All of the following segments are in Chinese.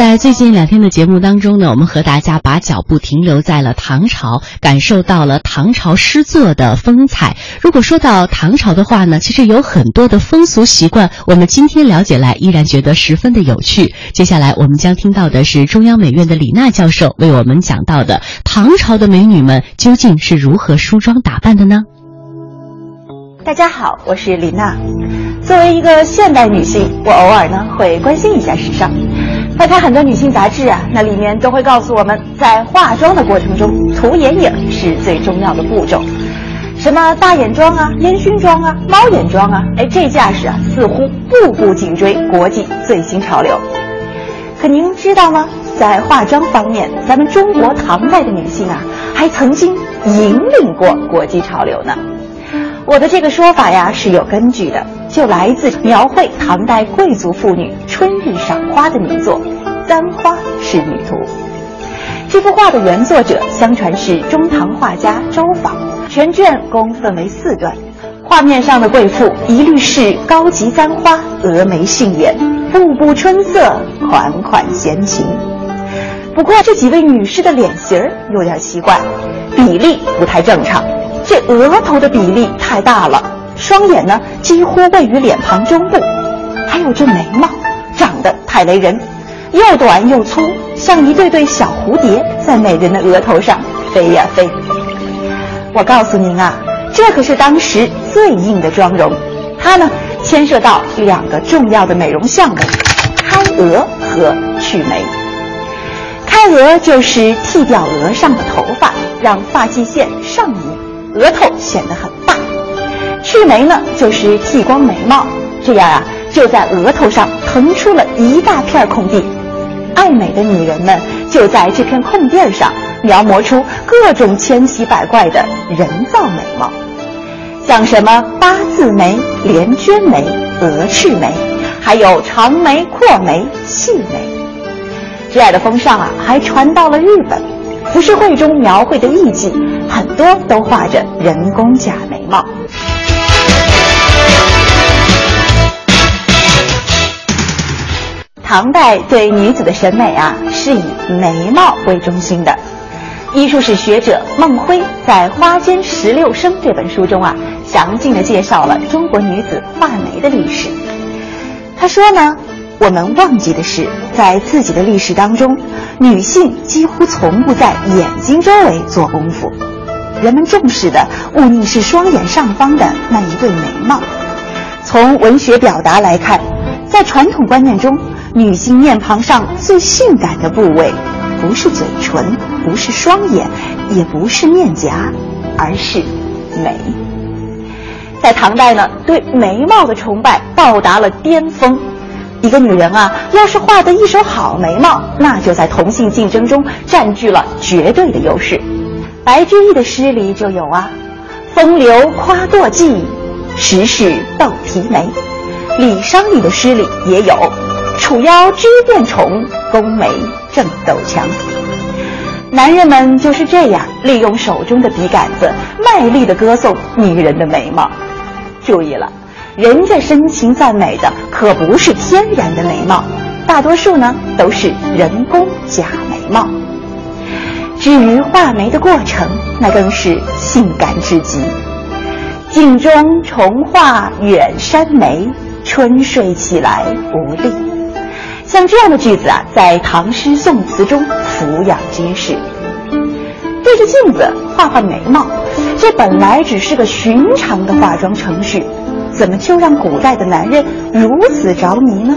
在最近两天的节目当中呢，我们和大家把脚步停留在了唐朝，感受到了唐朝诗作的风采。如果说到唐朝的话呢，其实有很多的风俗习惯，我们今天了解来依然觉得十分的有趣。接下来我们将听到的是中央美院的李娜教授为我们讲到的唐朝的美女们究竟是如何梳妆打扮的呢？大家好，我是李娜。作为一个现代女性，我偶尔呢会关心一下时尚。翻开很多女性杂志啊，那里面都会告诉我们，在化妆的过程中，涂眼影是最重要的步骤。什么大眼妆啊、烟熏妆啊、猫眼妆啊，哎，这架势啊，似乎步步紧追国际最新潮流。可您知道吗？在化妆方面，咱们中国唐代的女性啊，还曾经引领过国际潮流呢。我的这个说法呀是有根据的，就来自描绘唐代贵族妇女春日赏花的名作《簪花仕女图》。这幅画的原作者相传是中唐画家周昉，全卷共分为四段。画面上的贵妇一律是高级簪花，峨眉杏眼，步步春色，款款闲情。不过这几位女士的脸型儿有点奇怪，比例不太正常。这额头的比例太大了，双眼呢几乎位于脸庞中部，还有这眉毛长得太雷人，又短又粗，像一对对小蝴蝶在美人的额头上飞呀飞。我告诉您啊，这可是当时最硬的妆容，它呢牵涉到两个重要的美容项目：开额和去眉。开额就是剃掉额上的头发，让发际线上移，额头显得很大；去眉呢，就是剃光眉毛，这样啊，就在额头上腾出了一大片空地。爱美的女人们就在这片空地上描摹出各种千奇百怪的人造美貌，像什么八字眉、连娟眉、鹅翅眉，还有长眉、阔眉、细眉。这样的风尚啊，还传到了日本。浮世绘中描绘的艺妓，很多都画着人工假眉毛。唐代对女子的审美啊，是以眉毛为中心的。艺术史学者孟晖在《花间十六生》这本书中啊，详尽的介绍了中国女子画眉的历史。他说呢。我们忘记的是，在自己的历史当中，女性几乎从不在眼睛周围做功夫。人们重视的务宁是双眼上方的那一对眉毛。从文学表达来看，在传统观念中，女性面庞上最性感的部位，不是嘴唇，不是双眼，也不是面颊，而是眉。在唐代呢，对眉毛的崇拜到达了巅峰。一个女人啊，要是画得一手好眉毛，那就在同性竞争中占据了绝对的优势。白居易的诗里就有啊：“风流夸堕髻，时事斗啼眉。”李商隐的诗里也有：“楚腰织变虫，宫眉正斗强。”男人们就是这样利用手中的笔杆子，卖力地歌颂女人的眉毛。注意了。人家深情赞美的可不是天然的眉毛，大多数呢都是人工假眉毛。至于画眉的过程，那更是性感至极。镜中重画远山眉，春睡起来无力。像这样的句子啊，在唐诗宋词中俯仰皆是。对着镜子画画眉毛，这本来只是个寻常的化妆程序。怎么就让古代的男人如此着迷呢？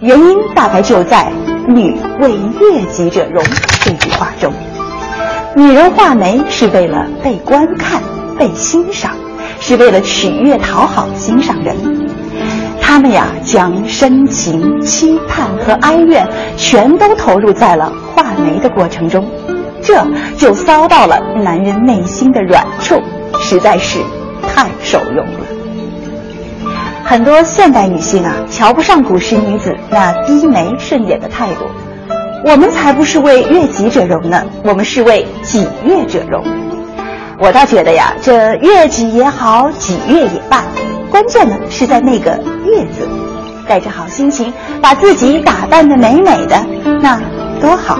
原因大概就在“女为悦己者容”这句话中。女人画眉是为了被观看、被欣赏，是为了取悦、讨好心上人。他们呀，将深情、期盼和哀怨全都投入在了画眉的过程中，这就骚到了男人内心的软处，实在是太受用了。很多现代女性啊，瞧不上古时女子那低眉顺眼的态度。我们才不是为悦己者容呢，我们是为己悦者容。我倒觉得呀，这悦己也好，己悦也罢，关键呢是在那个月子带着好心情把自己打扮的美美的那多好。